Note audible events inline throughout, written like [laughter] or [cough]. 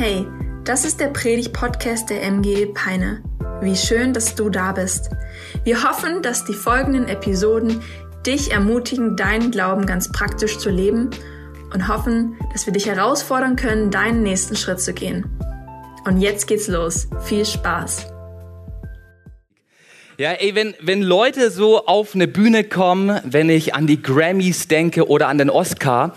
Hey, das ist der Predig-Podcast der MG Peine. Wie schön, dass du da bist. Wir hoffen, dass die folgenden Episoden dich ermutigen, deinen Glauben ganz praktisch zu leben und hoffen, dass wir dich herausfordern können, deinen nächsten Schritt zu gehen. Und jetzt geht's los. Viel Spaß! Ja, ey, wenn, wenn Leute so auf eine Bühne kommen, wenn ich an die Grammys denke oder an den Oscar,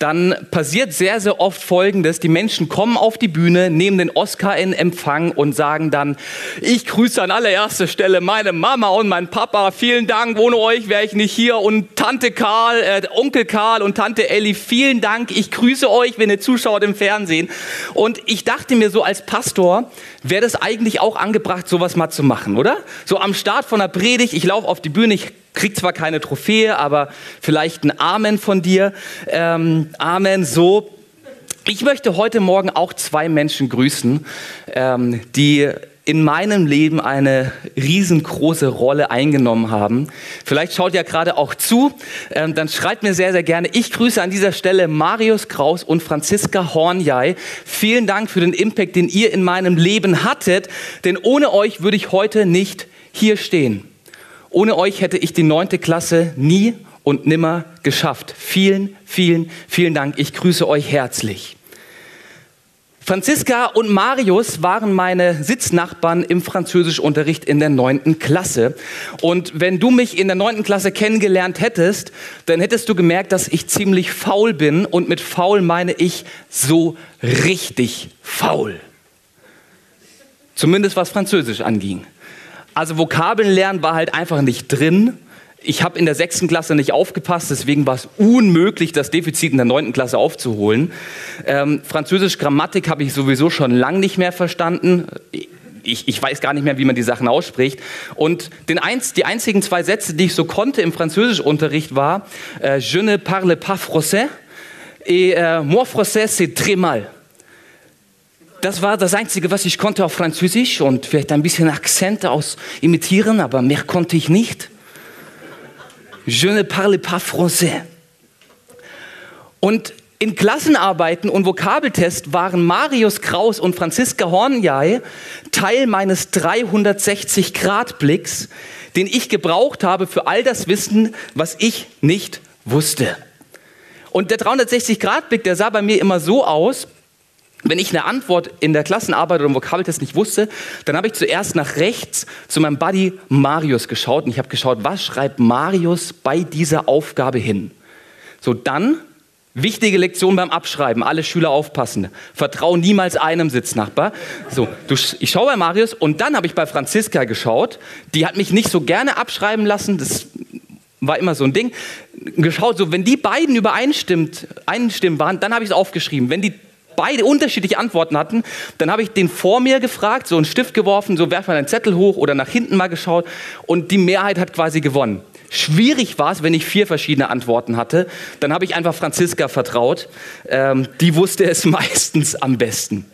dann passiert sehr, sehr oft Folgendes. Die Menschen kommen auf die Bühne, nehmen den Oscar in Empfang und sagen dann, ich grüße an allererster Stelle meine Mama und meinen Papa. Vielen Dank, ohne euch wäre ich nicht hier. Und Tante Karl, äh, Onkel Karl und Tante Elli, vielen Dank. Ich grüße euch, wenn ihr zuschaut im Fernsehen. Und ich dachte mir so als Pastor, wäre das eigentlich auch angebracht, sowas mal zu machen, oder? So am Start von der Predigt, ich laufe auf die Bühne, ich krieg zwar keine Trophäe, aber vielleicht ein Amen von dir. Ähm, Amen, so. Ich möchte heute Morgen auch zwei Menschen grüßen, ähm, die in meinem Leben eine riesengroße Rolle eingenommen haben. Vielleicht schaut ihr gerade auch zu, ähm, dann schreibt mir sehr, sehr gerne. Ich grüße an dieser Stelle Marius Kraus und Franziska Hornjai. Vielen Dank für den Impact, den ihr in meinem Leben hattet, denn ohne euch würde ich heute nicht hier stehen. Ohne euch hätte ich die neunte Klasse nie und nimmer geschafft. Vielen, vielen, vielen Dank. Ich grüße euch herzlich. Franziska und Marius waren meine Sitznachbarn im Französischunterricht in der neunten Klasse. Und wenn du mich in der neunten Klasse kennengelernt hättest, dann hättest du gemerkt, dass ich ziemlich faul bin. Und mit faul meine ich so richtig faul. Zumindest was Französisch anging. Also Vokabeln lernen war halt einfach nicht drin. Ich habe in der sechsten Klasse nicht aufgepasst, deswegen war es unmöglich, das Defizit in der neunten Klasse aufzuholen. Ähm, Französisch Grammatik habe ich sowieso schon lang nicht mehr verstanden. Ich, ich, weiß gar nicht mehr, wie man die Sachen ausspricht. Und eins, die einzigen zwei Sätze, die ich so konnte im Französischunterricht, war äh, Je ne parle pas français et euh, moi français c'est très mal. Das war das Einzige, was ich konnte auf Französisch und vielleicht ein bisschen Akzente aus imitieren, aber mehr konnte ich nicht. Je ne parle pas français. Und in Klassenarbeiten und Vokabeltest waren Marius Kraus und Franziska Hornjai Teil meines 360-Grad-Blicks, den ich gebraucht habe für all das Wissen, was ich nicht wusste. Und der 360-Grad-Blick, der sah bei mir immer so aus, wenn ich eine Antwort in der Klassenarbeit oder im Vokabeltest nicht wusste, dann habe ich zuerst nach rechts zu meinem Buddy Marius geschaut und ich habe geschaut, was schreibt Marius bei dieser Aufgabe hin. So, dann wichtige Lektion beim Abschreiben, alle Schüler aufpassen. Vertrau niemals einem Sitznachbar. So, du, ich schaue bei Marius und dann habe ich bei Franziska geschaut. Die hat mich nicht so gerne abschreiben lassen. Das war immer so ein Ding. Geschaut, so wenn die beiden übereinstimmt, einstimmen waren, dann habe ich es aufgeschrieben. Wenn die beide unterschiedliche Antworten hatten, dann habe ich den vor mir gefragt, so einen Stift geworfen, so werf mal einen Zettel hoch oder nach hinten mal geschaut und die Mehrheit hat quasi gewonnen. Schwierig war es, wenn ich vier verschiedene Antworten hatte. Dann habe ich einfach Franziska vertraut. Ähm, die wusste es [laughs] meistens am besten.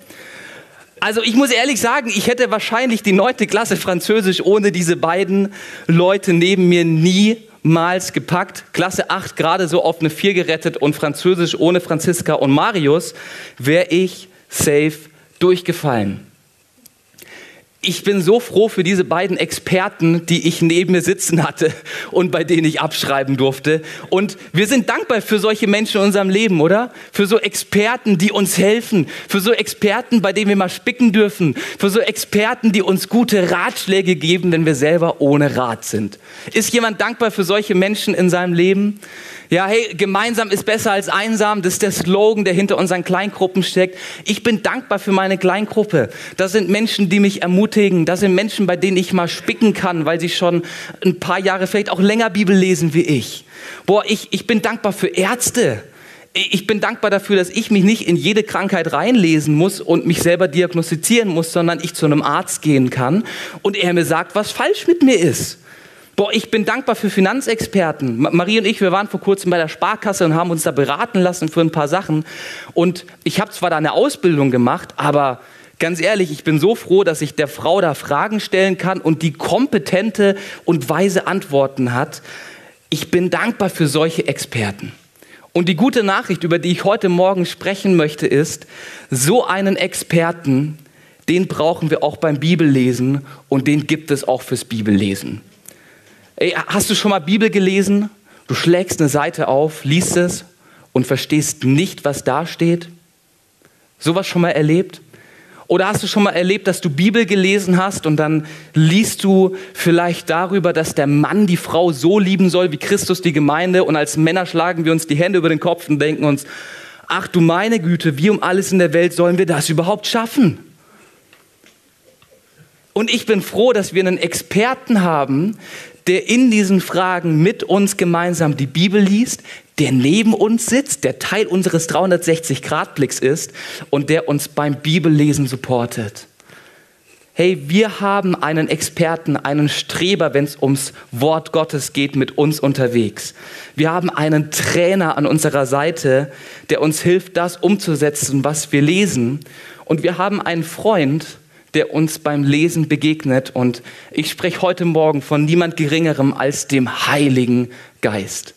Also ich muss ehrlich sagen, ich hätte wahrscheinlich die neunte Klasse Französisch ohne diese beiden Leute neben mir nie niemals gepackt. Klasse 8 gerade so auf eine 4 gerettet und Französisch ohne Franziska und Marius wäre ich safe durchgefallen ich bin so froh für diese beiden Experten, die ich neben mir sitzen hatte und bei denen ich abschreiben durfte. Und wir sind dankbar für solche Menschen in unserem Leben, oder? Für so Experten, die uns helfen. Für so Experten, bei denen wir mal spicken dürfen. Für so Experten, die uns gute Ratschläge geben, wenn wir selber ohne Rat sind. Ist jemand dankbar für solche Menschen in seinem Leben? Ja, hey, gemeinsam ist besser als einsam. Das ist der Slogan, der hinter unseren Kleingruppen steckt. Ich bin dankbar für meine Kleingruppe. Das sind Menschen, die mich ermutigen. Das sind Menschen, bei denen ich mal spicken kann, weil sie schon ein paar Jahre vielleicht auch länger Bibel lesen wie ich. Boah, ich, ich bin dankbar für Ärzte. Ich bin dankbar dafür, dass ich mich nicht in jede Krankheit reinlesen muss und mich selber diagnostizieren muss, sondern ich zu einem Arzt gehen kann und er mir sagt, was falsch mit mir ist. Boah, ich bin dankbar für Finanzexperten. Marie und ich, wir waren vor kurzem bei der Sparkasse und haben uns da beraten lassen für ein paar Sachen. Und ich habe zwar da eine Ausbildung gemacht, aber ganz ehrlich, ich bin so froh, dass ich der Frau da Fragen stellen kann und die kompetente und weise Antworten hat. Ich bin dankbar für solche Experten. Und die gute Nachricht, über die ich heute Morgen sprechen möchte, ist, so einen Experten, den brauchen wir auch beim Bibellesen und den gibt es auch fürs Bibellesen. Ey, hast du schon mal Bibel gelesen? Du schlägst eine Seite auf, liest es und verstehst nicht, was da steht? Sowas schon mal erlebt? Oder hast du schon mal erlebt, dass du Bibel gelesen hast und dann liest du vielleicht darüber, dass der Mann die Frau so lieben soll wie Christus die Gemeinde und als Männer schlagen wir uns die Hände über den Kopf und denken uns, ach du meine Güte, wie um alles in der Welt sollen wir das überhaupt schaffen? Und ich bin froh, dass wir einen Experten haben, der in diesen Fragen mit uns gemeinsam die Bibel liest, der neben uns sitzt, der Teil unseres 360-Grad-Blicks ist und der uns beim Bibellesen supportet. Hey, wir haben einen Experten, einen Streber, wenn es ums Wort Gottes geht, mit uns unterwegs. Wir haben einen Trainer an unserer Seite, der uns hilft, das umzusetzen, was wir lesen. Und wir haben einen Freund, der uns beim Lesen begegnet. Und ich spreche heute Morgen von niemand Geringerem als dem Heiligen Geist.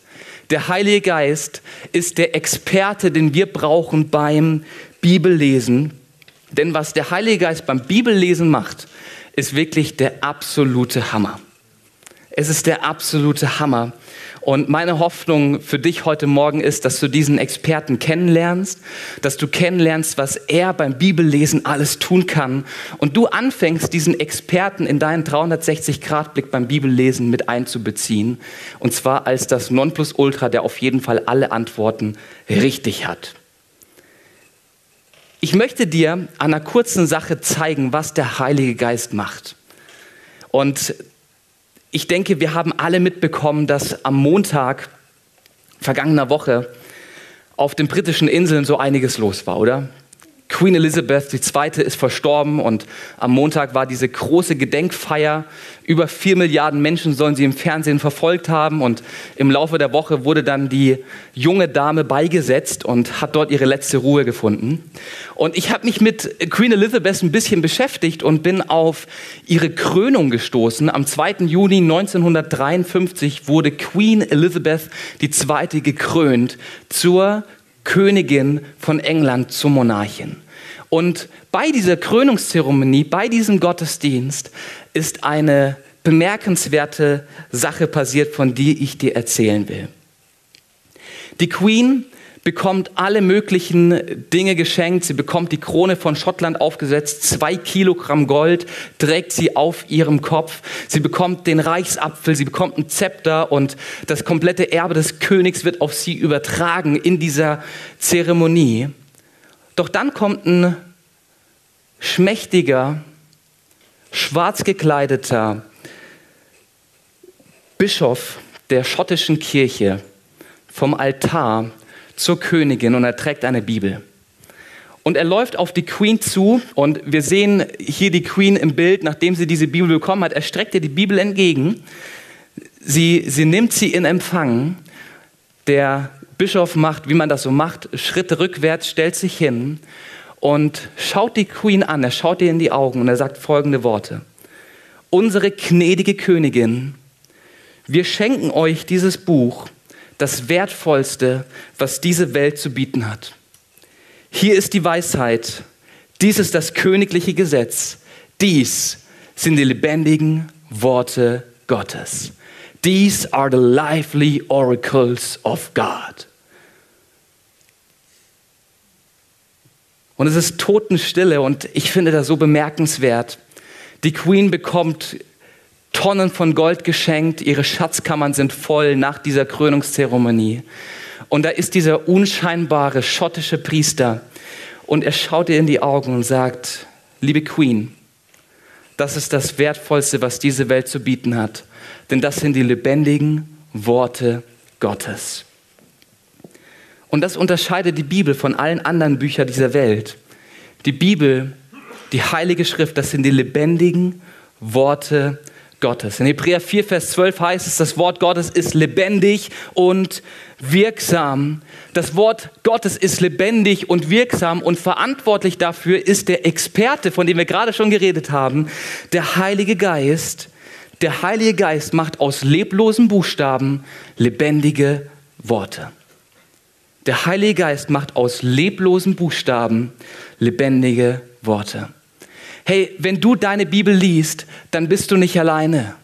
Der Heilige Geist ist der Experte, den wir brauchen beim Bibellesen. Denn was der Heilige Geist beim Bibellesen macht, ist wirklich der absolute Hammer. Es ist der absolute Hammer. Und meine Hoffnung für dich heute Morgen ist, dass du diesen Experten kennenlernst, dass du kennenlernst, was er beim Bibellesen alles tun kann und du anfängst, diesen Experten in deinen 360-Grad-Blick beim Bibellesen mit einzubeziehen. Und zwar als das Nonplusultra, der auf jeden Fall alle Antworten richtig hat. Ich möchte dir an einer kurzen Sache zeigen, was der Heilige Geist macht. Und ich denke, wir haben alle mitbekommen, dass am Montag vergangener Woche auf den britischen Inseln so einiges los war, oder? Queen Elizabeth II. ist verstorben und am Montag war diese große Gedenkfeier. Über vier Milliarden Menschen sollen sie im Fernsehen verfolgt haben und im Laufe der Woche wurde dann die junge Dame beigesetzt und hat dort ihre letzte Ruhe gefunden. Und ich habe mich mit Queen Elizabeth ein bisschen beschäftigt und bin auf ihre Krönung gestoßen. Am 2. Juni 1953 wurde Queen Elizabeth II. gekrönt zur Königin von England zur Monarchin. Und bei dieser Krönungszeremonie, bei diesem Gottesdienst ist eine bemerkenswerte Sache passiert, von der ich dir erzählen will. Die Queen bekommt alle möglichen Dinge geschenkt. Sie bekommt die Krone von Schottland aufgesetzt, zwei Kilogramm Gold trägt sie auf ihrem Kopf. Sie bekommt den Reichsapfel, sie bekommt ein Zepter und das komplette Erbe des Königs wird auf sie übertragen in dieser Zeremonie. Doch dann kommt ein schmächtiger, schwarz gekleideter Bischof der schottischen Kirche vom Altar zur Königin und er trägt eine Bibel. Und er läuft auf die Queen zu und wir sehen hier die Queen im Bild, nachdem sie diese Bibel bekommen hat. Er streckt ihr die Bibel entgegen. Sie, sie nimmt sie in Empfang. Der Bischof macht, wie man das so macht, Schritte rückwärts, stellt sich hin und schaut die Queen an. Er schaut ihr in die Augen und er sagt folgende Worte. Unsere gnädige Königin, wir schenken euch dieses Buch das Wertvollste, was diese Welt zu bieten hat. Hier ist die Weisheit, dies ist das königliche Gesetz, dies sind die lebendigen Worte Gottes. These are the lively oracles of God. Und es ist Totenstille und ich finde das so bemerkenswert. Die Queen bekommt Tonnen von Gold geschenkt, ihre Schatzkammern sind voll nach dieser Krönungszeremonie. Und da ist dieser unscheinbare schottische Priester und er schaut ihr in die Augen und sagt, liebe Queen, das ist das Wertvollste, was diese Welt zu bieten hat, denn das sind die lebendigen Worte Gottes. Und das unterscheidet die Bibel von allen anderen Büchern dieser Welt. Die Bibel, die Heilige Schrift, das sind die lebendigen Worte Gottes. In Hebräer 4, Vers 12 heißt es, das Wort Gottes ist lebendig und wirksam. Das Wort Gottes ist lebendig und wirksam und verantwortlich dafür ist der Experte, von dem wir gerade schon geredet haben, der Heilige Geist. Der Heilige Geist macht aus leblosen Buchstaben lebendige Worte. Der Heilige Geist macht aus leblosen Buchstaben lebendige Worte. Hey, wenn du deine Bibel liest, dann bist du nicht alleine.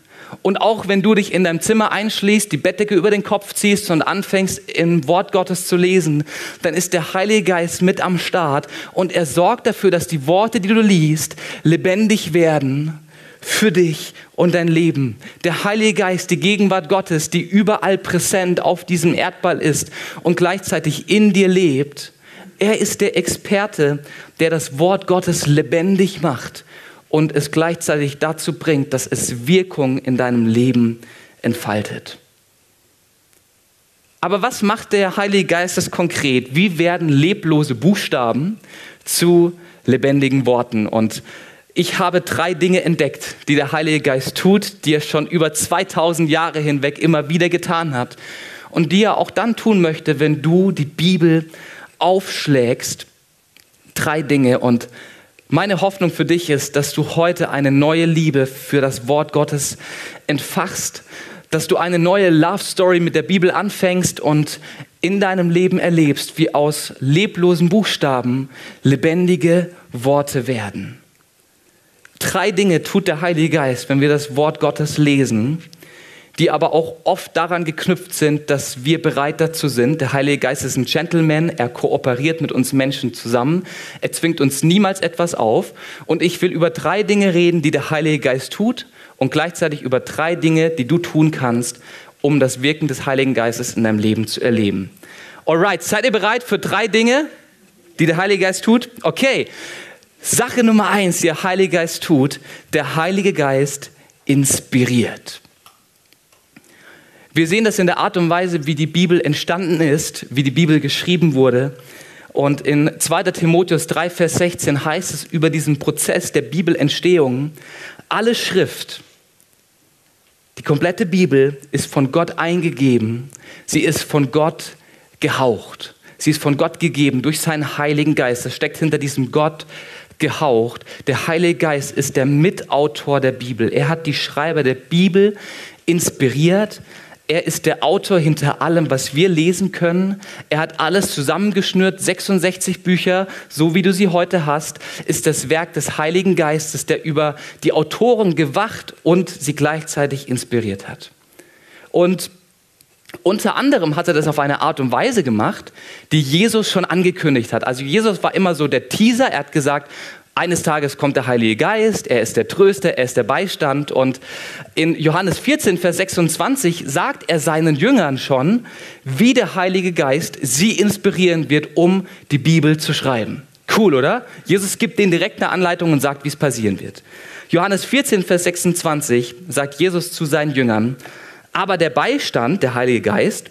Und auch wenn du dich in deinem Zimmer einschließt, die Bettdecke über den Kopf ziehst und anfängst im Wort Gottes zu lesen, dann ist der Heilige Geist mit am Start und er sorgt dafür, dass die Worte, die du liest, lebendig werden für dich und dein Leben. Der Heilige Geist, die Gegenwart Gottes, die überall präsent auf diesem Erdball ist und gleichzeitig in dir lebt, er ist der Experte, der das Wort Gottes lebendig macht und es gleichzeitig dazu bringt, dass es Wirkung in deinem Leben entfaltet. Aber was macht der Heilige Geist das konkret? Wie werden leblose Buchstaben zu lebendigen Worten? Und ich habe drei Dinge entdeckt, die der Heilige Geist tut, die er schon über 2000 Jahre hinweg immer wieder getan hat und die er auch dann tun möchte, wenn du die Bibel aufschlägst. Drei Dinge und meine Hoffnung für dich ist, dass du heute eine neue Liebe für das Wort Gottes entfachst, dass du eine neue Love Story mit der Bibel anfängst und in deinem Leben erlebst, wie aus leblosen Buchstaben lebendige Worte werden. Drei Dinge tut der Heilige Geist, wenn wir das Wort Gottes lesen die aber auch oft daran geknüpft sind, dass wir bereit dazu sind. Der Heilige Geist ist ein Gentleman, er kooperiert mit uns Menschen zusammen, er zwingt uns niemals etwas auf. Und ich will über drei Dinge reden, die der Heilige Geist tut und gleichzeitig über drei Dinge, die du tun kannst, um das Wirken des Heiligen Geistes in deinem Leben zu erleben. Alright, seid ihr bereit für drei Dinge, die der Heilige Geist tut? Okay. Sache Nummer eins, die der Heilige Geist tut, der Heilige Geist inspiriert. Wir sehen das in der Art und Weise, wie die Bibel entstanden ist, wie die Bibel geschrieben wurde. Und in 2. Timotheus 3, Vers 16 heißt es über diesen Prozess der Bibelentstehung, alle Schrift, die komplette Bibel ist von Gott eingegeben, sie ist von Gott gehaucht, sie ist von Gott gegeben durch seinen Heiligen Geist. Das steckt hinter diesem Gott gehaucht. Der Heilige Geist ist der Mitautor der Bibel. Er hat die Schreiber der Bibel inspiriert, er ist der Autor hinter allem, was wir lesen können. Er hat alles zusammengeschnürt, 66 Bücher, so wie du sie heute hast, ist das Werk des Heiligen Geistes, der über die Autoren gewacht und sie gleichzeitig inspiriert hat. Und unter anderem hat er das auf eine Art und Weise gemacht, die Jesus schon angekündigt hat. Also Jesus war immer so der Teaser. Er hat gesagt, eines Tages kommt der Heilige Geist, er ist der Tröster, er ist der Beistand. Und in Johannes 14, Vers 26 sagt er seinen Jüngern schon, wie der Heilige Geist sie inspirieren wird, um die Bibel zu schreiben. Cool, oder? Jesus gibt denen direkt eine Anleitung und sagt, wie es passieren wird. Johannes 14, Vers 26 sagt Jesus zu seinen Jüngern, aber der Beistand, der Heilige Geist,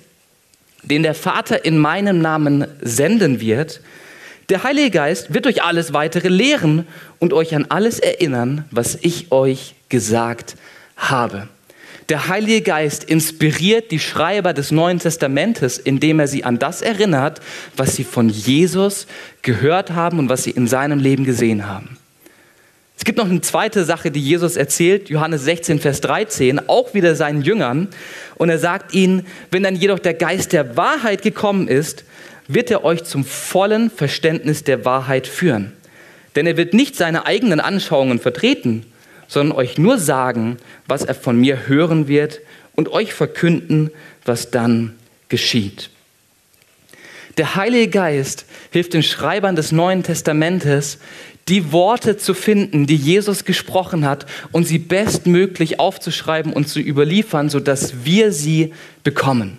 den der Vater in meinem Namen senden wird, der Heilige Geist wird euch alles weitere lehren und euch an alles erinnern, was ich euch gesagt habe. Der Heilige Geist inspiriert die Schreiber des Neuen Testamentes, indem er sie an das erinnert, was sie von Jesus gehört haben und was sie in seinem Leben gesehen haben. Es gibt noch eine zweite Sache, die Jesus erzählt, Johannes 16, Vers 13, auch wieder seinen Jüngern. Und er sagt ihnen, wenn dann jedoch der Geist der Wahrheit gekommen ist, wird er euch zum vollen Verständnis der Wahrheit führen. Denn er wird nicht seine eigenen Anschauungen vertreten, sondern euch nur sagen, was er von mir hören wird und euch verkünden, was dann geschieht. Der Heilige Geist hilft den Schreibern des Neuen Testamentes, die Worte zu finden, die Jesus gesprochen hat und sie bestmöglich aufzuschreiben und zu überliefern, sodass wir sie bekommen.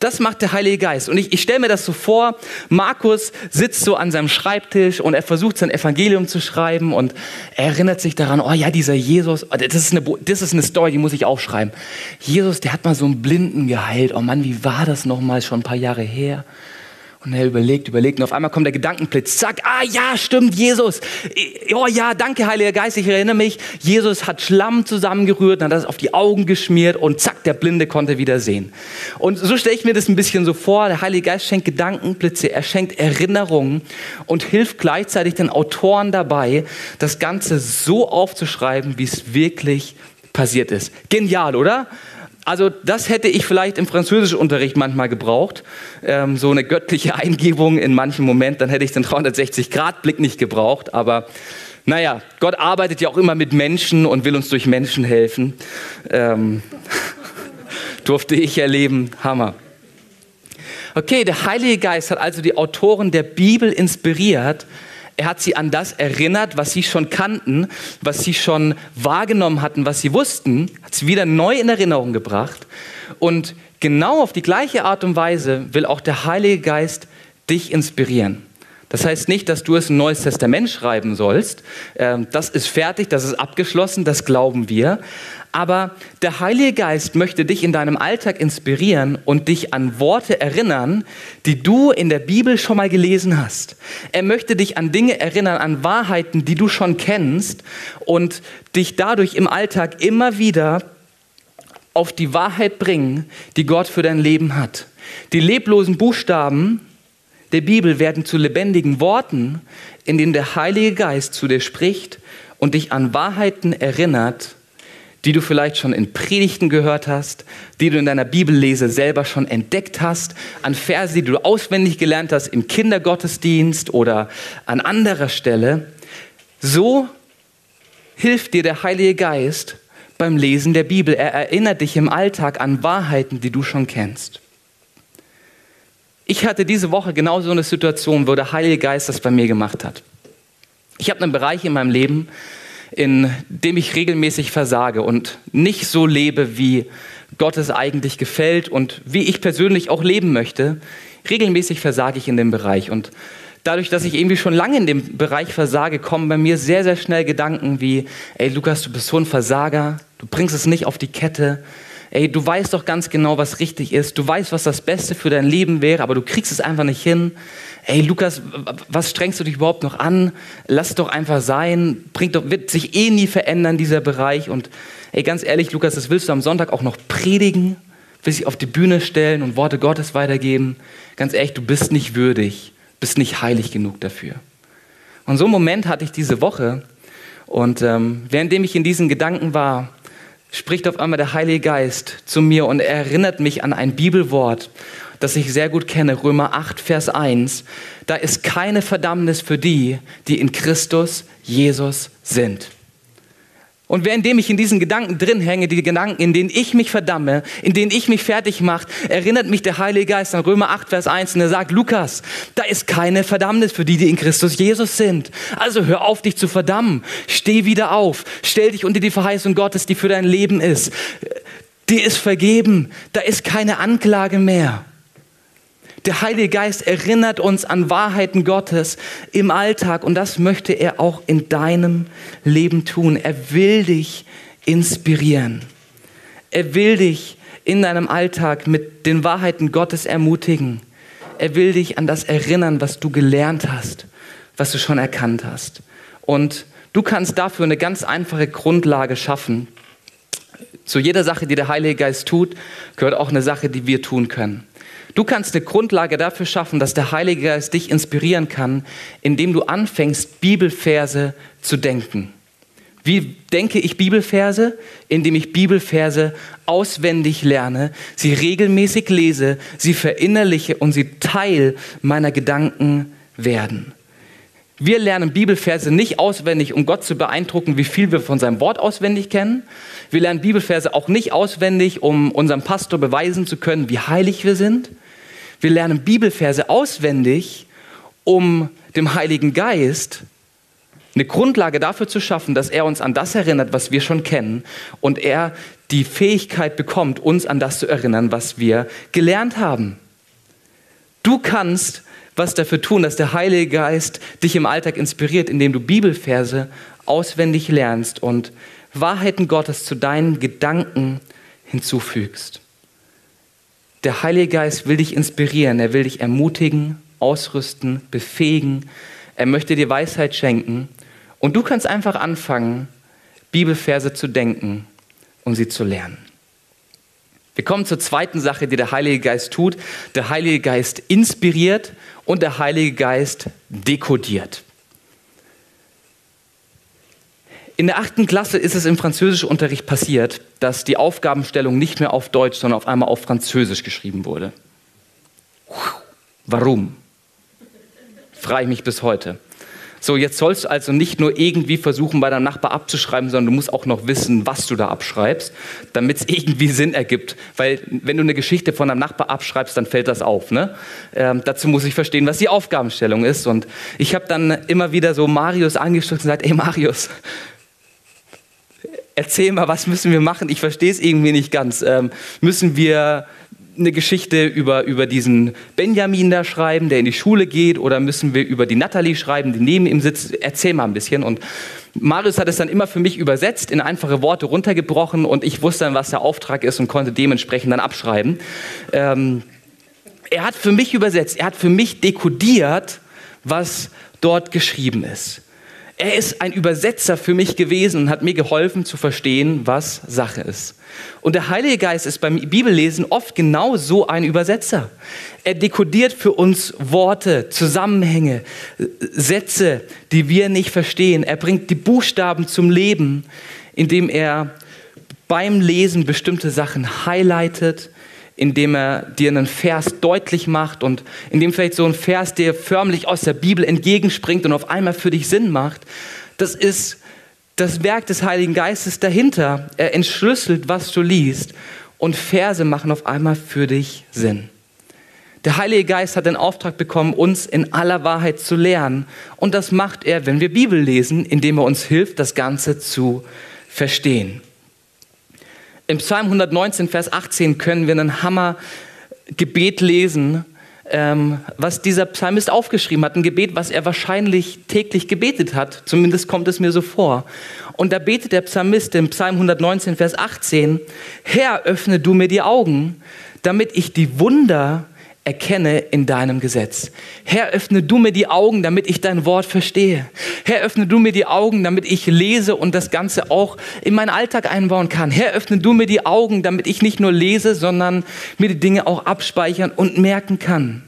Das macht der Heilige Geist. Und ich, ich stelle mir das so vor, Markus sitzt so an seinem Schreibtisch und er versucht sein Evangelium zu schreiben und er erinnert sich daran, oh ja, dieser Jesus, oh, das ist eine, das ist eine Story, die muss ich aufschreiben. Jesus, der hat mal so einen Blinden geheilt. Oh Mann, wie war das nochmal schon ein paar Jahre her? Und er überlegt, überlegt und auf einmal kommt der Gedankenblitz. Zack, ah ja, stimmt, Jesus. Oh ja, danke, Heiliger Geist, ich erinnere mich. Jesus hat Schlamm zusammengerührt, hat das auf die Augen geschmiert und zack, der Blinde konnte wieder sehen. Und so stelle ich mir das ein bisschen so vor. Der Heilige Geist schenkt Gedankenblitze, er schenkt Erinnerungen und hilft gleichzeitig den Autoren dabei, das Ganze so aufzuschreiben, wie es wirklich passiert ist. Genial, oder? Also das hätte ich vielleicht im Französischunterricht manchmal gebraucht, ähm, so eine göttliche Eingebung in manchen Moment, dann hätte ich den 360-Grad-Blick nicht gebraucht, aber naja, Gott arbeitet ja auch immer mit Menschen und will uns durch Menschen helfen. Ähm, [laughs] durfte ich erleben, Hammer. Okay, der Heilige Geist hat also die Autoren der Bibel inspiriert, er hat sie an das erinnert, was sie schon kannten, was sie schon wahrgenommen hatten, was sie wussten, hat sie wieder neu in Erinnerung gebracht. Und genau auf die gleiche Art und Weise will auch der Heilige Geist dich inspirieren. Das heißt nicht, dass du es ein neues Testament schreiben sollst. Ähm, das ist fertig, das ist abgeschlossen, das glauben wir. Aber der Heilige Geist möchte dich in deinem Alltag inspirieren und dich an Worte erinnern, die du in der Bibel schon mal gelesen hast. Er möchte dich an Dinge erinnern, an Wahrheiten, die du schon kennst und dich dadurch im Alltag immer wieder auf die Wahrheit bringen, die Gott für dein Leben hat. Die leblosen Buchstaben der Bibel werden zu lebendigen Worten, in denen der Heilige Geist zu dir spricht und dich an Wahrheiten erinnert, die du vielleicht schon in Predigten gehört hast, die du in deiner Bibellese selber schon entdeckt hast, an Verse, die du auswendig gelernt hast im Kindergottesdienst oder an anderer Stelle. So hilft dir der Heilige Geist beim Lesen der Bibel. Er erinnert dich im Alltag an Wahrheiten, die du schon kennst. Ich hatte diese Woche genau so eine Situation, wo der Heilige Geist das bei mir gemacht hat. Ich habe einen Bereich in meinem Leben, in dem ich regelmäßig versage und nicht so lebe, wie Gott es eigentlich gefällt und wie ich persönlich auch leben möchte. Regelmäßig versage ich in dem Bereich und dadurch, dass ich irgendwie schon lange in dem Bereich versage, kommen bei mir sehr, sehr schnell Gedanken wie, ey Lukas, du bist so ein Versager, du bringst es nicht auf die Kette, ey, du weißt doch ganz genau, was richtig ist, du weißt, was das Beste für dein Leben wäre, aber du kriegst es einfach nicht hin. Ey, Lukas, was strengst du dich überhaupt noch an? Lass es doch einfach sein. Bringt doch, wird sich eh nie verändern, dieser Bereich. Und ey, ganz ehrlich, Lukas, das willst du am Sonntag auch noch predigen? Willst dich auf die Bühne stellen und Worte Gottes weitergeben? Ganz ehrlich, du bist nicht würdig, bist nicht heilig genug dafür. Und so einen Moment hatte ich diese Woche. Und ähm, währenddem ich in diesen Gedanken war, spricht auf einmal der Heilige Geist zu mir und erinnert mich an ein Bibelwort, das ich sehr gut kenne, Römer 8, Vers 1. Da ist keine Verdammnis für die, die in Christus Jesus sind. Und währenddem ich in diesen Gedanken drin hänge, die Gedanken, in denen ich mich verdamme, in denen ich mich fertig mache, erinnert mich der Heilige Geist an Römer 8, Vers 1 und er sagt, Lukas, da ist keine Verdammnis für die, die in Christus Jesus sind. Also hör auf, dich zu verdammen. Steh wieder auf. Stell dich unter die Verheißung Gottes, die für dein Leben ist. Dir ist vergeben. Da ist keine Anklage mehr. Der Heilige Geist erinnert uns an Wahrheiten Gottes im Alltag und das möchte er auch in deinem Leben tun. Er will dich inspirieren. Er will dich in deinem Alltag mit den Wahrheiten Gottes ermutigen. Er will dich an das erinnern, was du gelernt hast, was du schon erkannt hast. Und du kannst dafür eine ganz einfache Grundlage schaffen. Zu jeder Sache, die der Heilige Geist tut, gehört auch eine Sache, die wir tun können. Du kannst eine Grundlage dafür schaffen, dass der Heilige Geist dich inspirieren kann, indem du anfängst, Bibelverse zu denken. Wie denke ich Bibelverse? Indem ich Bibelverse auswendig lerne, sie regelmäßig lese, sie verinnerliche und sie Teil meiner Gedanken werden. Wir lernen Bibelverse nicht auswendig, um Gott zu beeindrucken, wie viel wir von seinem Wort auswendig kennen. Wir lernen Bibelverse auch nicht auswendig, um unserem Pastor beweisen zu können, wie heilig wir sind. Wir lernen Bibelverse auswendig, um dem Heiligen Geist eine Grundlage dafür zu schaffen, dass er uns an das erinnert, was wir schon kennen und er die Fähigkeit bekommt, uns an das zu erinnern, was wir gelernt haben. Du kannst was dafür tun, dass der Heilige Geist dich im Alltag inspiriert, indem du Bibelverse auswendig lernst und Wahrheiten Gottes zu deinen Gedanken hinzufügst. Der Heilige Geist will dich inspirieren, er will dich ermutigen, ausrüsten, befähigen, er möchte dir Weisheit schenken und du kannst einfach anfangen, Bibelverse zu denken und sie zu lernen. Wir kommen zur zweiten Sache, die der Heilige Geist tut. Der Heilige Geist inspiriert und der Heilige Geist dekodiert. In der achten Klasse ist es im Französischunterricht passiert, dass die Aufgabenstellung nicht mehr auf Deutsch, sondern auf einmal auf Französisch geschrieben wurde. Warum? Frage ich mich bis heute. So, jetzt sollst du also nicht nur irgendwie versuchen, bei deinem Nachbar abzuschreiben, sondern du musst auch noch wissen, was du da abschreibst, damit es irgendwie [laughs] Sinn ergibt. Weil wenn du eine Geschichte von deinem Nachbar abschreibst, dann fällt das auf. Ne? Ähm, dazu muss ich verstehen, was die Aufgabenstellung ist. Und ich habe dann immer wieder so Marius angestoßen und gesagt, ey Marius, erzähl mal, was müssen wir machen? Ich verstehe es irgendwie nicht ganz. Ähm, müssen wir eine Geschichte über, über diesen Benjamin da schreiben, der in die Schule geht, oder müssen wir über die Natalie schreiben, die neben ihm sitzt? Erzähl mal ein bisschen. Und Marius hat es dann immer für mich übersetzt, in einfache Worte runtergebrochen und ich wusste dann, was der Auftrag ist und konnte dementsprechend dann abschreiben. Ähm, er hat für mich übersetzt, er hat für mich dekodiert, was dort geschrieben ist. Er ist ein Übersetzer für mich gewesen und hat mir geholfen zu verstehen, was Sache ist. Und der Heilige Geist ist beim Bibellesen oft genau so ein Übersetzer. Er dekodiert für uns Worte, Zusammenhänge, Sätze, die wir nicht verstehen. Er bringt die Buchstaben zum Leben, indem er beim Lesen bestimmte Sachen highlightet, indem er dir einen Vers deutlich macht und indem vielleicht so ein Vers dir förmlich aus der Bibel entgegenspringt und auf einmal für dich Sinn macht. Das ist das Werk des Heiligen Geistes dahinter. Er entschlüsselt, was du liest und Verse machen auf einmal für dich Sinn. Der Heilige Geist hat den Auftrag bekommen, uns in aller Wahrheit zu lehren. Und das macht er, wenn wir Bibel lesen, indem er uns hilft, das Ganze zu verstehen. Im Psalm 119, Vers 18 können wir einen Hammergebet lesen, ähm, was dieser Psalmist aufgeschrieben hat. Ein Gebet, was er wahrscheinlich täglich gebetet hat. Zumindest kommt es mir so vor. Und da betet der Psalmist im Psalm 119, Vers 18, Herr, öffne du mir die Augen, damit ich die Wunder erkenne in deinem Gesetz. Herr, öffne du mir die Augen, damit ich dein Wort verstehe. Herr, öffne du mir die Augen, damit ich lese und das Ganze auch in meinen Alltag einbauen kann. Herr, öffne du mir die Augen, damit ich nicht nur lese, sondern mir die Dinge auch abspeichern und merken kann.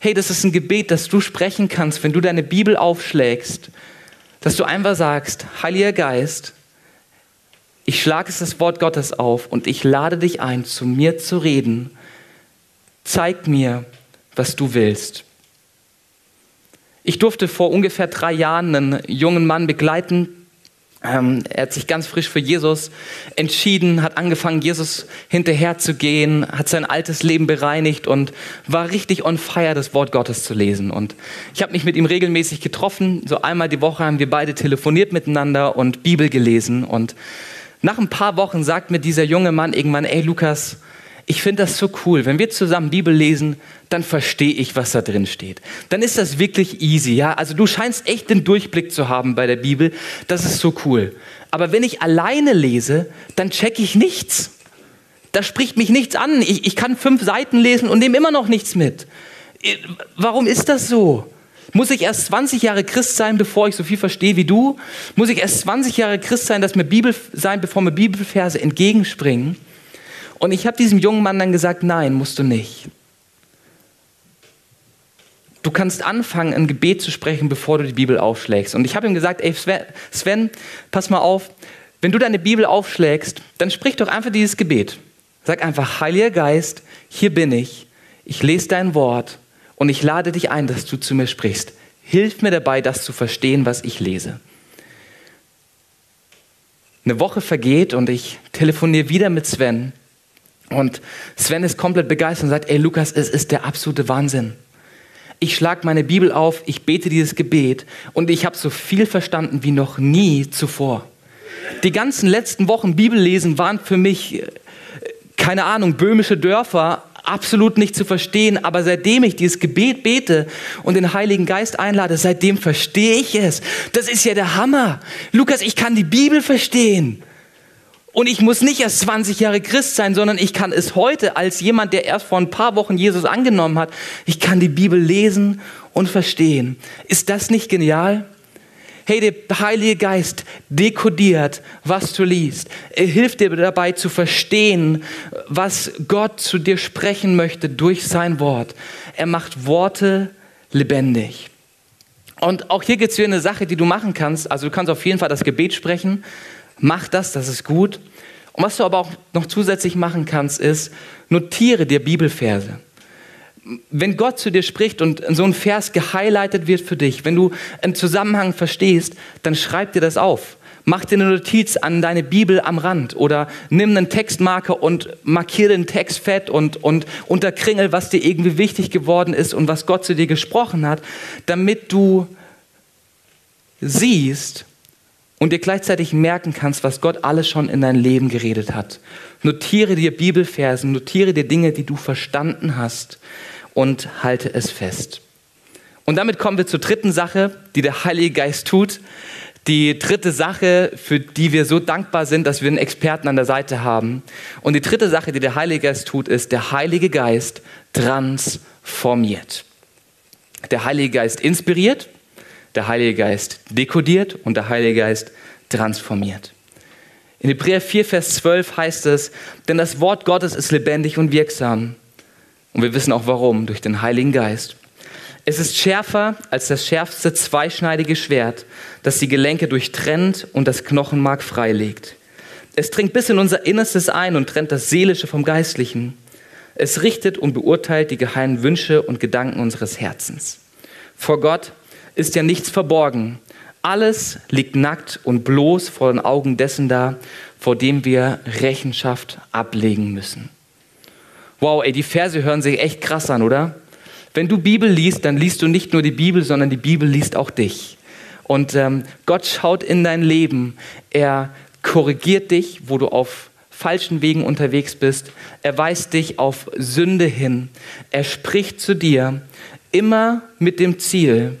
Hey, das ist ein Gebet, das du sprechen kannst, wenn du deine Bibel aufschlägst, dass du einfach sagst, Heiliger Geist, ich schlage es das Wort Gottes auf und ich lade dich ein, zu mir zu reden zeig mir, was du willst. Ich durfte vor ungefähr drei Jahren einen jungen Mann begleiten. Ähm, er hat sich ganz frisch für Jesus entschieden, hat angefangen, Jesus hinterherzugehen, hat sein altes Leben bereinigt und war richtig on fire, das Wort Gottes zu lesen. Und ich habe mich mit ihm regelmäßig getroffen. So einmal die Woche haben wir beide telefoniert miteinander und Bibel gelesen. Und nach ein paar Wochen sagt mir dieser junge Mann irgendwann, ey Lukas, ich finde das so cool. Wenn wir zusammen Bibel lesen, dann verstehe ich, was da drin steht. Dann ist das wirklich easy, ja? Also du scheinst echt den Durchblick zu haben bei der Bibel. Das ist so cool. Aber wenn ich alleine lese, dann check ich nichts. Da spricht mich nichts an. Ich, ich kann fünf Seiten lesen und nehme immer noch nichts mit. Äh, warum ist das so? Muss ich erst 20 Jahre Christ sein, bevor ich so viel verstehe wie du? Muss ich erst 20 Jahre Christ sein, dass mir Bibel sein, bevor mir Bibelverse entgegenspringen? Und ich habe diesem jungen Mann dann gesagt, nein, musst du nicht. Du kannst anfangen, ein Gebet zu sprechen, bevor du die Bibel aufschlägst. Und ich habe ihm gesagt, ey Sven, Sven, pass mal auf, wenn du deine Bibel aufschlägst, dann sprich doch einfach dieses Gebet. Sag einfach, Heiliger Geist, hier bin ich, ich lese dein Wort und ich lade dich ein, dass du zu mir sprichst. Hilf mir dabei, das zu verstehen, was ich lese. Eine Woche vergeht und ich telefoniere wieder mit Sven und Sven ist komplett begeistert und sagt, ey Lukas, es ist der absolute Wahnsinn. Ich schlage meine Bibel auf, ich bete dieses Gebet und ich habe so viel verstanden wie noch nie zuvor. Die ganzen letzten Wochen Bibellesen waren für mich, äh, keine Ahnung, böhmische Dörfer, absolut nicht zu verstehen, aber seitdem ich dieses Gebet bete und den Heiligen Geist einlade, seitdem verstehe ich es. Das ist ja der Hammer. Lukas, ich kann die Bibel verstehen. Und ich muss nicht erst 20 Jahre Christ sein, sondern ich kann es heute als jemand, der erst vor ein paar Wochen Jesus angenommen hat, ich kann die Bibel lesen und verstehen. Ist das nicht genial? Hey, der Heilige Geist dekodiert, was du liest. Er hilft dir dabei zu verstehen, was Gott zu dir sprechen möchte durch sein Wort. Er macht Worte lebendig. Und auch hier gibt es wieder eine Sache, die du machen kannst. Also du kannst auf jeden Fall das Gebet sprechen. Mach das, das ist gut. Und was du aber auch noch zusätzlich machen kannst, ist, notiere dir Bibelverse. Wenn Gott zu dir spricht und so ein Vers gehighlightet wird für dich, wenn du einen Zusammenhang verstehst, dann schreib dir das auf. Mach dir eine Notiz an deine Bibel am Rand oder nimm einen Textmarker und markiere den Text fett und, und unterkringel, was dir irgendwie wichtig geworden ist und was Gott zu dir gesprochen hat, damit du siehst und dir gleichzeitig merken kannst, was Gott alles schon in dein Leben geredet hat. Notiere dir Bibelversen, notiere dir Dinge, die du verstanden hast und halte es fest. Und damit kommen wir zur dritten Sache, die der Heilige Geist tut. Die dritte Sache, für die wir so dankbar sind, dass wir einen Experten an der Seite haben. Und die dritte Sache, die der Heilige Geist tut, ist, der Heilige Geist transformiert. Der Heilige Geist inspiriert, der Heilige Geist dekodiert und der Heilige Geist transformiert. In Hebräer 4, Vers 12 heißt es, denn das Wort Gottes ist lebendig und wirksam. Und wir wissen auch warum, durch den Heiligen Geist. Es ist schärfer als das schärfste zweischneidige Schwert, das die Gelenke durchtrennt und das Knochenmark freilegt. Es dringt bis in unser Innerstes ein und trennt das Seelische vom Geistlichen. Es richtet und beurteilt die geheimen Wünsche und Gedanken unseres Herzens. Vor Gott ist ja nichts verborgen. Alles liegt nackt und bloß vor den Augen dessen da, vor dem wir Rechenschaft ablegen müssen. Wow, ey, die Verse hören sich echt krass an, oder? Wenn du Bibel liest, dann liest du nicht nur die Bibel, sondern die Bibel liest auch dich. Und ähm, Gott schaut in dein Leben. Er korrigiert dich, wo du auf falschen Wegen unterwegs bist. Er weist dich auf Sünde hin. Er spricht zu dir immer mit dem Ziel,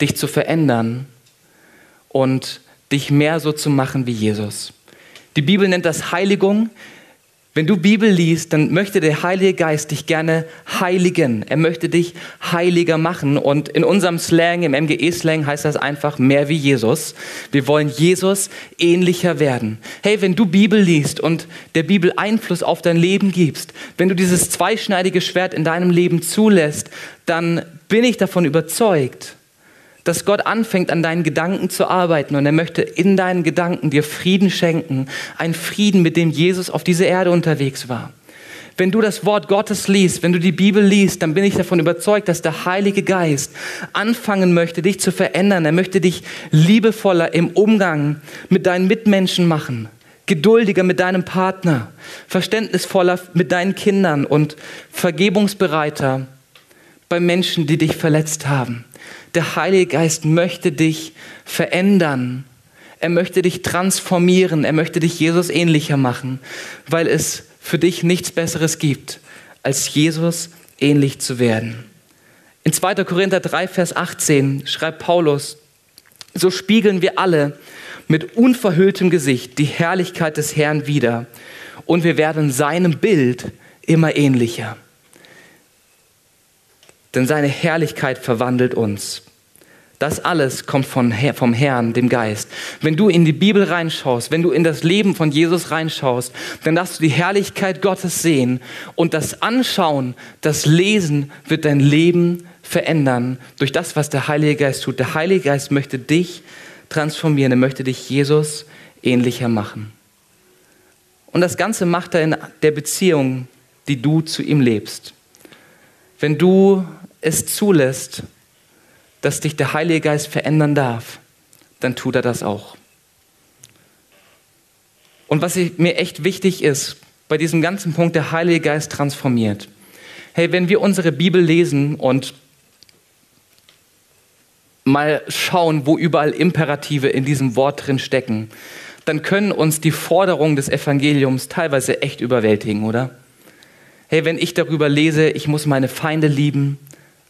dich zu verändern und dich mehr so zu machen wie Jesus. Die Bibel nennt das Heiligung. Wenn du Bibel liest, dann möchte der Heilige Geist dich gerne heiligen. Er möchte dich heiliger machen. Und in unserem Slang, im MGE-Slang heißt das einfach mehr wie Jesus. Wir wollen Jesus ähnlicher werden. Hey, wenn du Bibel liest und der Bibel Einfluss auf dein Leben gibst, wenn du dieses zweischneidige Schwert in deinem Leben zulässt, dann bin ich davon überzeugt, dass Gott anfängt, an deinen Gedanken zu arbeiten und er möchte in deinen Gedanken dir Frieden schenken. Ein Frieden, mit dem Jesus auf dieser Erde unterwegs war. Wenn du das Wort Gottes liest, wenn du die Bibel liest, dann bin ich davon überzeugt, dass der Heilige Geist anfangen möchte, dich zu verändern. Er möchte dich liebevoller im Umgang mit deinen Mitmenschen machen, geduldiger mit deinem Partner, verständnisvoller mit deinen Kindern und vergebungsbereiter bei Menschen, die dich verletzt haben. Der Heilige Geist möchte dich verändern. Er möchte dich transformieren. Er möchte dich Jesus ähnlicher machen, weil es für dich nichts Besseres gibt, als Jesus ähnlich zu werden. In 2. Korinther 3, Vers 18 schreibt Paulus, so spiegeln wir alle mit unverhülltem Gesicht die Herrlichkeit des Herrn wider und wir werden seinem Bild immer ähnlicher denn seine Herrlichkeit verwandelt uns. Das alles kommt vom Herrn, dem Geist. Wenn du in die Bibel reinschaust, wenn du in das Leben von Jesus reinschaust, dann darfst du die Herrlichkeit Gottes sehen und das Anschauen, das Lesen wird dein Leben verändern durch das, was der Heilige Geist tut. Der Heilige Geist möchte dich transformieren, er möchte dich Jesus ähnlicher machen. Und das Ganze macht er in der Beziehung, die du zu ihm lebst. Wenn du es zulässt, dass dich der Heilige Geist verändern darf, dann tut er das auch. Und was mir echt wichtig ist, bei diesem ganzen Punkt, der Heilige Geist transformiert. Hey, wenn wir unsere Bibel lesen und mal schauen, wo überall Imperative in diesem Wort drin stecken, dann können uns die Forderungen des Evangeliums teilweise echt überwältigen, oder? Hey, wenn ich darüber lese, ich muss meine Feinde lieben,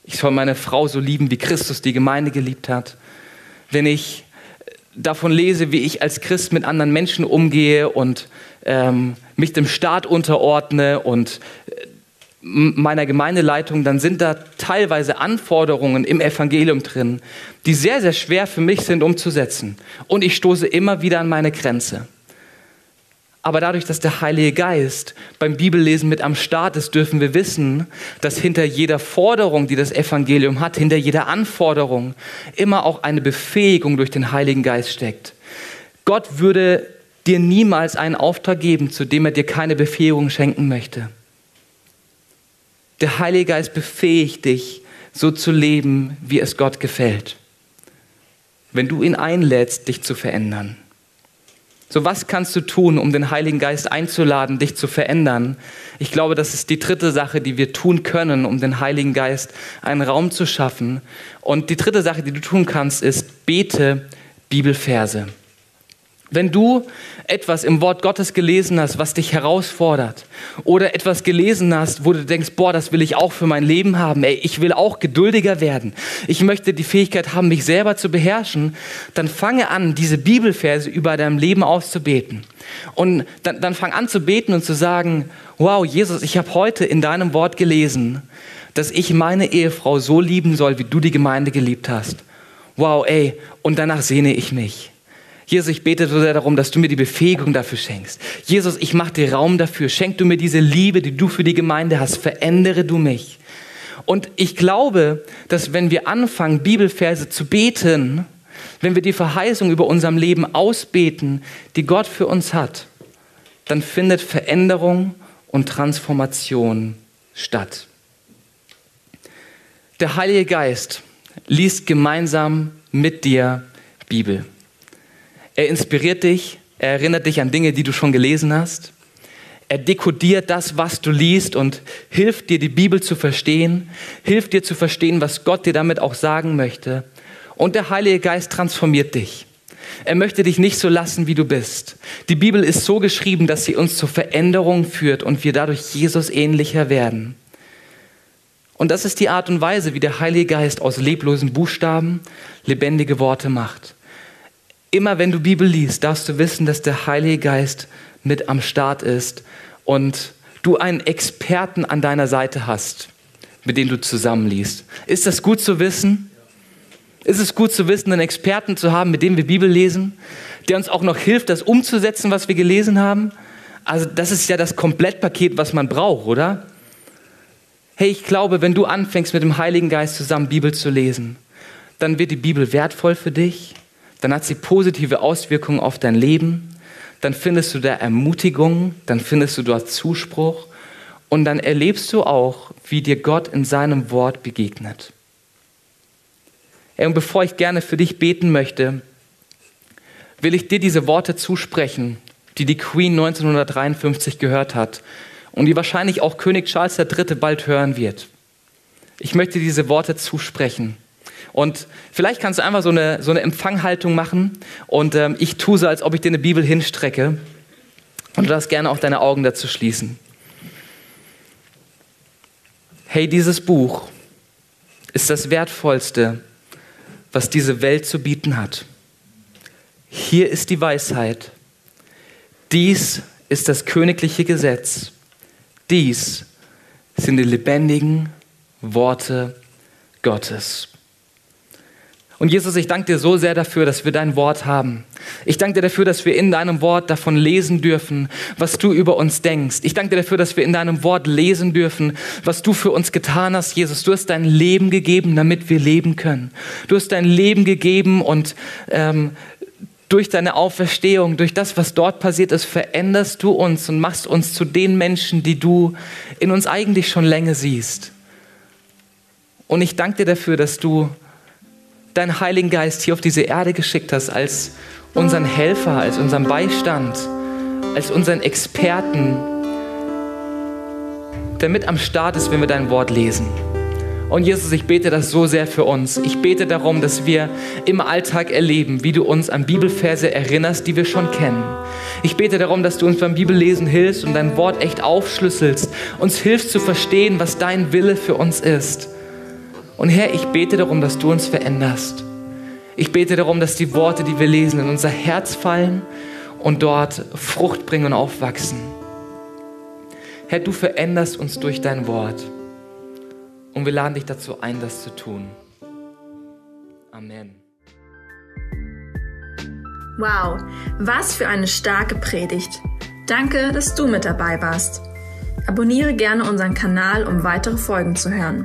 ich soll meine Frau so lieben, wie Christus die Gemeinde geliebt hat. Wenn ich davon lese, wie ich als Christ mit anderen Menschen umgehe und ähm, mich dem Staat unterordne und äh, meiner Gemeindeleitung, dann sind da teilweise Anforderungen im Evangelium drin, die sehr, sehr schwer für mich sind umzusetzen. Und ich stoße immer wieder an meine Grenze. Aber dadurch, dass der Heilige Geist beim Bibellesen mit am Start ist, dürfen wir wissen, dass hinter jeder Forderung, die das Evangelium hat, hinter jeder Anforderung immer auch eine Befähigung durch den Heiligen Geist steckt. Gott würde dir niemals einen Auftrag geben, zu dem er dir keine Befähigung schenken möchte. Der Heilige Geist befähigt dich, so zu leben, wie es Gott gefällt. Wenn du ihn einlädst, dich zu verändern. So, was kannst du tun, um den Heiligen Geist einzuladen, dich zu verändern? Ich glaube, das ist die dritte Sache, die wir tun können, um den Heiligen Geist einen Raum zu schaffen. Und die dritte Sache, die du tun kannst, ist, bete Bibelverse. Wenn du etwas im Wort Gottes gelesen hast, was dich herausfordert, oder etwas gelesen hast, wo du denkst, boah, das will ich auch für mein Leben haben, ey, ich will auch geduldiger werden, ich möchte die Fähigkeit haben, mich selber zu beherrschen, dann fange an, diese Bibelverse über deinem Leben auszubeten. Und dann, dann fang an zu beten und zu sagen, wow, Jesus, ich habe heute in deinem Wort gelesen, dass ich meine Ehefrau so lieben soll, wie du die Gemeinde geliebt hast. Wow, ey, und danach sehne ich mich. Jesus, ich bete so sehr darum, dass du mir die Befähigung dafür schenkst. Jesus, ich mache dir Raum dafür. Schenk du mir diese Liebe, die du für die Gemeinde hast. Verändere du mich. Und ich glaube, dass wenn wir anfangen, Bibelverse zu beten, wenn wir die Verheißung über unserem Leben ausbeten, die Gott für uns hat, dann findet Veränderung und Transformation statt. Der Heilige Geist liest gemeinsam mit dir Bibel. Er inspiriert dich, er erinnert dich an Dinge, die du schon gelesen hast. Er dekodiert das, was du liest und hilft dir, die Bibel zu verstehen, hilft dir zu verstehen, was Gott dir damit auch sagen möchte. Und der Heilige Geist transformiert dich. Er möchte dich nicht so lassen, wie du bist. Die Bibel ist so geschrieben, dass sie uns zur Veränderung führt und wir dadurch Jesus ähnlicher werden. Und das ist die Art und Weise, wie der Heilige Geist aus leblosen Buchstaben lebendige Worte macht. Immer wenn du Bibel liest, darfst du wissen, dass der Heilige Geist mit am Start ist und du einen Experten an deiner Seite hast, mit dem du zusammenliest. Ist das gut zu wissen? Ist es gut zu wissen, einen Experten zu haben, mit dem wir Bibel lesen, der uns auch noch hilft, das umzusetzen, was wir gelesen haben? Also das ist ja das Komplettpaket, was man braucht, oder? Hey, ich glaube, wenn du anfängst mit dem Heiligen Geist zusammen Bibel zu lesen, dann wird die Bibel wertvoll für dich, dann hat sie positive Auswirkungen auf dein Leben, dann findest du da Ermutigung, dann findest du dort Zuspruch und dann erlebst du auch, wie dir Gott in seinem Wort begegnet. Und bevor ich gerne für dich beten möchte, will ich dir diese Worte zusprechen, die die Queen 1953 gehört hat und die wahrscheinlich auch König Charles III. bald hören wird. Ich möchte diese Worte zusprechen. Und vielleicht kannst du einfach so eine, so eine Empfanghaltung machen und ähm, ich tue so, als ob ich dir eine Bibel hinstrecke. Und du darfst gerne auch deine Augen dazu schließen. Hey, dieses Buch ist das Wertvollste, was diese Welt zu bieten hat. Hier ist die Weisheit. Dies ist das königliche Gesetz. Dies sind die lebendigen Worte Gottes. Und Jesus, ich danke dir so sehr dafür, dass wir dein Wort haben. Ich danke dir dafür, dass wir in deinem Wort davon lesen dürfen, was du über uns denkst. Ich danke dir dafür, dass wir in deinem Wort lesen dürfen, was du für uns getan hast, Jesus. Du hast dein Leben gegeben, damit wir leben können. Du hast dein Leben gegeben und ähm, durch deine Auferstehung, durch das, was dort passiert ist, veränderst du uns und machst uns zu den Menschen, die du in uns eigentlich schon länger siehst. Und ich danke dir dafür, dass du deinen Heiligen Geist hier auf diese Erde geschickt hast als unseren Helfer, als unseren Beistand, als unseren Experten, der mit am Start ist, wenn wir dein Wort lesen. Und Jesus, ich bete das so sehr für uns. Ich bete darum, dass wir im Alltag erleben, wie du uns an Bibelverse erinnerst, die wir schon kennen. Ich bete darum, dass du uns beim Bibellesen hilfst und dein Wort echt aufschlüsselst, uns hilfst zu verstehen, was dein Wille für uns ist. Und Herr, ich bete darum, dass du uns veränderst. Ich bete darum, dass die Worte, die wir lesen, in unser Herz fallen und dort Frucht bringen und aufwachsen. Herr, du veränderst uns durch dein Wort. Und wir laden dich dazu ein, das zu tun. Amen. Wow, was für eine starke Predigt. Danke, dass du mit dabei warst. Abonniere gerne unseren Kanal, um weitere Folgen zu hören.